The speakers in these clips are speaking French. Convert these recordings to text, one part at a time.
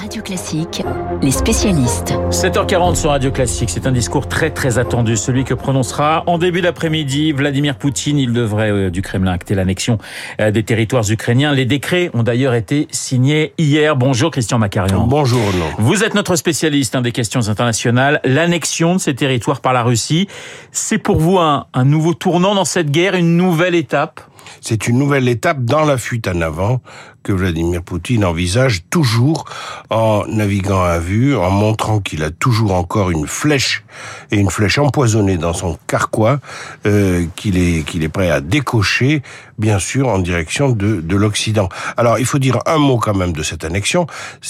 Radio Classique, les spécialistes. 7h40 sur Radio Classique, c'est un discours très très attendu, celui que prononcera en début d'après-midi Vladimir Poutine. Il devrait euh, du Kremlin acter l'annexion euh, des territoires ukrainiens. Les décrets ont d'ailleurs été signés hier. Bonjour Christian Macarian. Bonjour non. Vous êtes notre spécialiste hein, des questions internationales. L'annexion de ces territoires par la Russie, c'est pour vous un, un nouveau tournant dans cette guerre, une nouvelle étape? C'est une nouvelle étape dans la fuite en avant que Vladimir Poutine envisage toujours en naviguant à vue, en montrant qu'il a toujours encore une flèche et une flèche empoisonnée dans son carquois euh, qu'il est qu'il est prêt à décocher, bien sûr, en direction de, de l'Occident. Alors, il faut dire un mot quand même de cette annexion.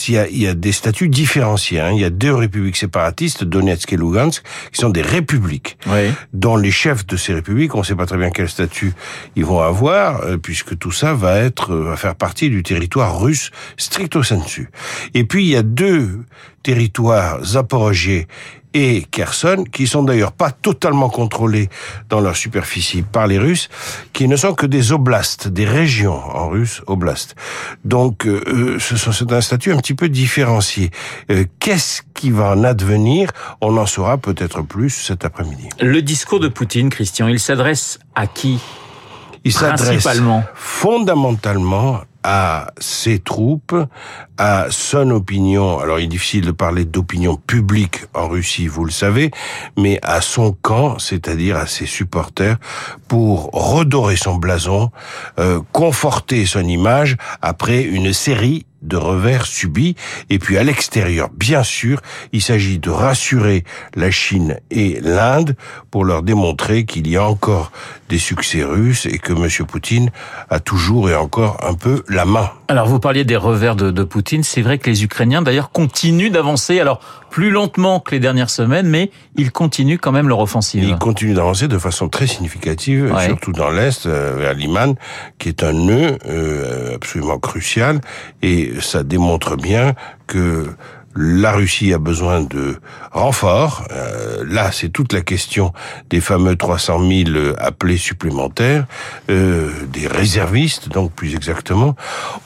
Il y a, il y a des statuts différenciés. Hein. Il y a deux républiques séparatistes, Donetsk et Lugansk, qui sont des républiques, oui. dont les chefs de ces républiques, on ne sait pas très bien quel statut ils vont avoir, euh, puisque tout ça va être va faire partie du territoire russe stricto sensu. Et puis il y a deux territoires zaporogiers et Kherson, qui sont d'ailleurs pas totalement contrôlés dans leur superficie par les Russes, qui ne sont que des oblasts, des régions en russe, oblast. Donc, euh, c'est un statut un petit peu différencié. Euh, Qu'est-ce qui va en advenir? On en saura peut-être plus cet après-midi. Le discours de Poutine, Christian, il s'adresse à qui? Il s'adresse fondamentalement à ses troupes, à son opinion. Alors, il est difficile de parler d'opinion publique en Russie, vous le savez, mais à son camp, c'est-à-dire à ses supporters, pour redorer son blason, euh, conforter son image après une série de revers subis. Et puis à l'extérieur, bien sûr, il s'agit de rassurer la Chine et l'Inde pour leur démontrer qu'il y a encore des succès russes et que M. Poutine a toujours et encore un peu la main. Alors vous parliez des revers de, de Poutine. C'est vrai que les Ukrainiens d'ailleurs continuent d'avancer. Alors plus lentement que les dernières semaines, mais ils continuent quand même leur offensive. Ils continuent d'avancer de façon très significative, ouais. surtout dans l'Est, euh, vers Liman, qui est un nœud euh, absolument crucial. Et ça démontre bien que la Russie a besoin de renforts. Euh, là, c'est toute la question des fameux 300 000 appelés supplémentaires, euh, des réservistes, donc plus exactement.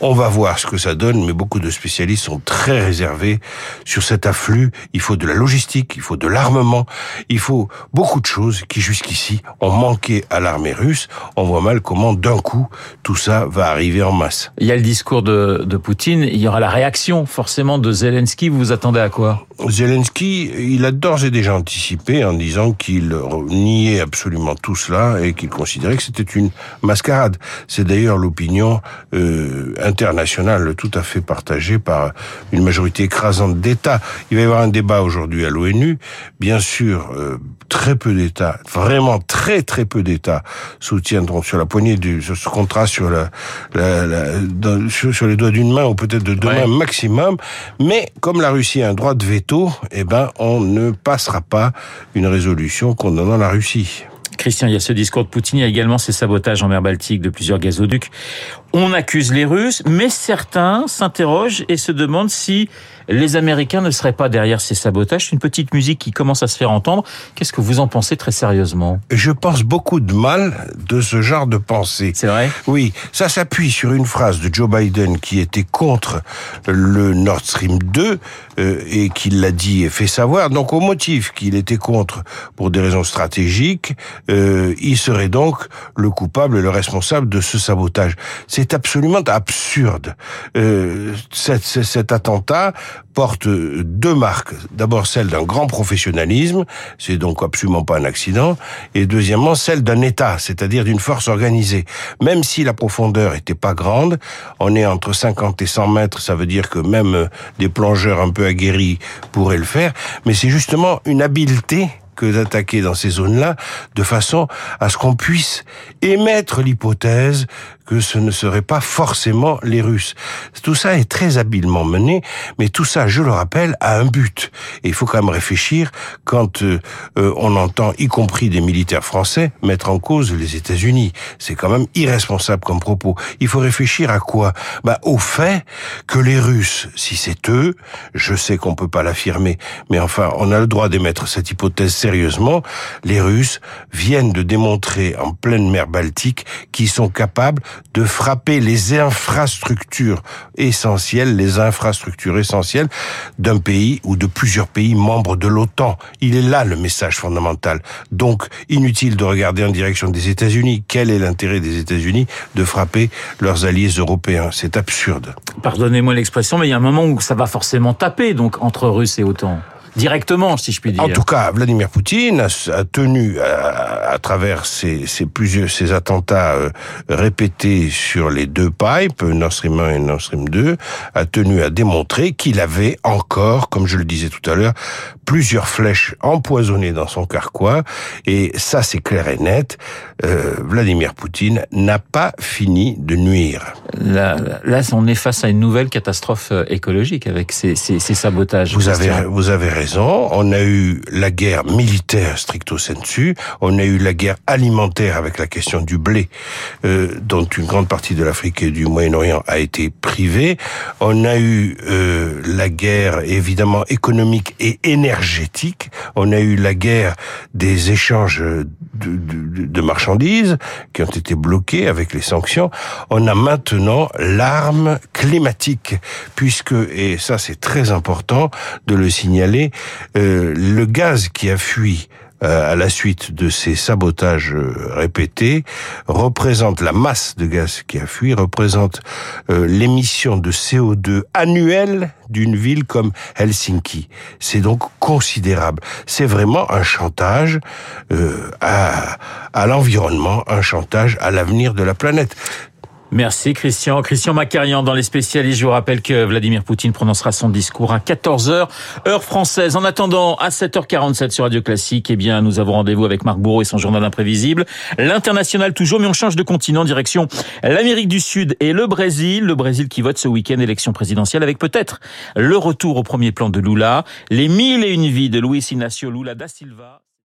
On va voir ce que ça donne, mais beaucoup de spécialistes sont très réservés sur cet afflux. Il faut de la logistique, il faut de l'armement, il faut beaucoup de choses qui jusqu'ici ont manqué à l'armée russe. On voit mal comment d'un coup tout ça va arriver en masse. Il y a le discours de, de Poutine, il y aura la réaction forcément de Zelensky vous attendez à quoi? Zelensky, il a d'ores et déjà anticipé en disant qu'il niait absolument tout cela et qu'il considérait que c'était une mascarade. C'est d'ailleurs l'opinion euh, internationale tout à fait partagée par une majorité écrasante d'États. Il va y avoir un débat aujourd'hui à l'ONU. Bien sûr, euh, très peu d'États, vraiment très très peu d'États soutiendront sur la poignée du sur ce contrat sur la, la, la sur, sur, les doigts d'une main ou peut-être de deux ouais. mains maximum. Mais comme la Russie a un droit de veto, eh ben, on ne passera pas une résolution condamnant la Russie. Christian, il y a ce discours de Poutine, il y a également ces sabotages en mer Baltique de plusieurs gazoducs. On accuse les Russes, mais certains s'interrogent et se demandent si les Américains ne seraient pas derrière ces sabotages. Une petite musique qui commence à se faire entendre. Qu'est-ce que vous en pensez très sérieusement? Je pense beaucoup de mal de ce genre de pensée. C'est vrai? Oui, ça s'appuie sur une phrase de Joe Biden qui était contre le Nord Stream 2 euh, et qui l'a dit et fait savoir. Donc au motif qu'il était contre pour des raisons stratégiques, euh, il serait donc le coupable et le responsable de ce sabotage. C'est absolument absurde. Euh, cet, cet attentat porte deux marques. D'abord celle d'un grand professionnalisme, c'est donc absolument pas un accident, et deuxièmement celle d'un État, c'est-à-dire d'une force organisée. Même si la profondeur était pas grande, on est entre 50 et 100 mètres, ça veut dire que même des plongeurs un peu aguerris pourraient le faire, mais c'est justement une habileté que d'attaquer dans ces zones-là de façon à ce qu'on puisse émettre l'hypothèse que ce ne serait pas forcément les Russes. Tout ça est très habilement mené, mais tout ça, je le rappelle, a un but. Et il faut quand même réfléchir quand euh, on entend, y compris des militaires français, mettre en cause les États-Unis. C'est quand même irresponsable comme propos. Il faut réfléchir à quoi? Bah, au fait que les Russes, si c'est eux, je sais qu'on peut pas l'affirmer, mais enfin, on a le droit d'émettre cette hypothèse sérieusement. Les Russes viennent de démontrer en pleine mer Baltique qu'ils sont capables de frapper les infrastructures essentielles, les infrastructures essentielles d'un pays ou de plusieurs pays membres de l'OTAN. Il est là le message fondamental. Donc, inutile de regarder en direction des États-Unis. Quel est l'intérêt des États-Unis de frapper leurs alliés européens? C'est absurde. Pardonnez-moi l'expression, mais il y a un moment où ça va forcément taper, donc, entre Russes et OTAN directement, si je puis dire. En tout cas, Vladimir Poutine a, tenu, à, travers ces, plusieurs ces attentats euh, répétés sur les deux pipes, Nord Stream 1 et Nord Stream 2, a tenu à démontrer qu'il avait encore, comme je le disais tout à l'heure, plusieurs flèches empoisonnées dans son carquois. Et ça, c'est clair et net. Euh, Vladimir Poutine n'a pas fini de nuire. Là, là, on est face à une nouvelle catastrophe euh, écologique avec ces, ces, ces sabotages. Vous avez, vous avez raison on a eu la guerre militaire stricto sensu. On a eu la guerre alimentaire avec la question du blé, euh, dont une grande partie de l'Afrique et du Moyen-Orient a été privée. On a eu euh, la guerre évidemment économique et énergétique. On a eu la guerre des échanges de, marchandises qui ont été bloqués avec les sanctions. On a maintenant l'arme climatique, puisque, et ça c'est très important de le signaler, euh, le gaz qui a fui à la suite de ces sabotages euh, répétés représente la masse de gaz qui a fui représente l'émission de CO2 annuelle d'une ville comme Helsinki. C'est donc considérable. C'est vraiment un chantage à, à l'environnement, un chantage à l'avenir de la planète. Merci Christian. Christian Macarian dans les spécialistes. Je vous rappelle que Vladimir Poutine prononcera son discours à 14h, heure française. En attendant, à 7h47 sur Radio Classique, eh bien, nous avons rendez-vous avec Marc Bourreau et son journal imprévisible. L'international toujours, mais on change de continent, direction l'Amérique du Sud et le Brésil. Le Brésil qui vote ce week-end élection présidentielle avec peut-être le retour au premier plan de Lula, les mille et une vies de Luis Ignacio Lula da Silva.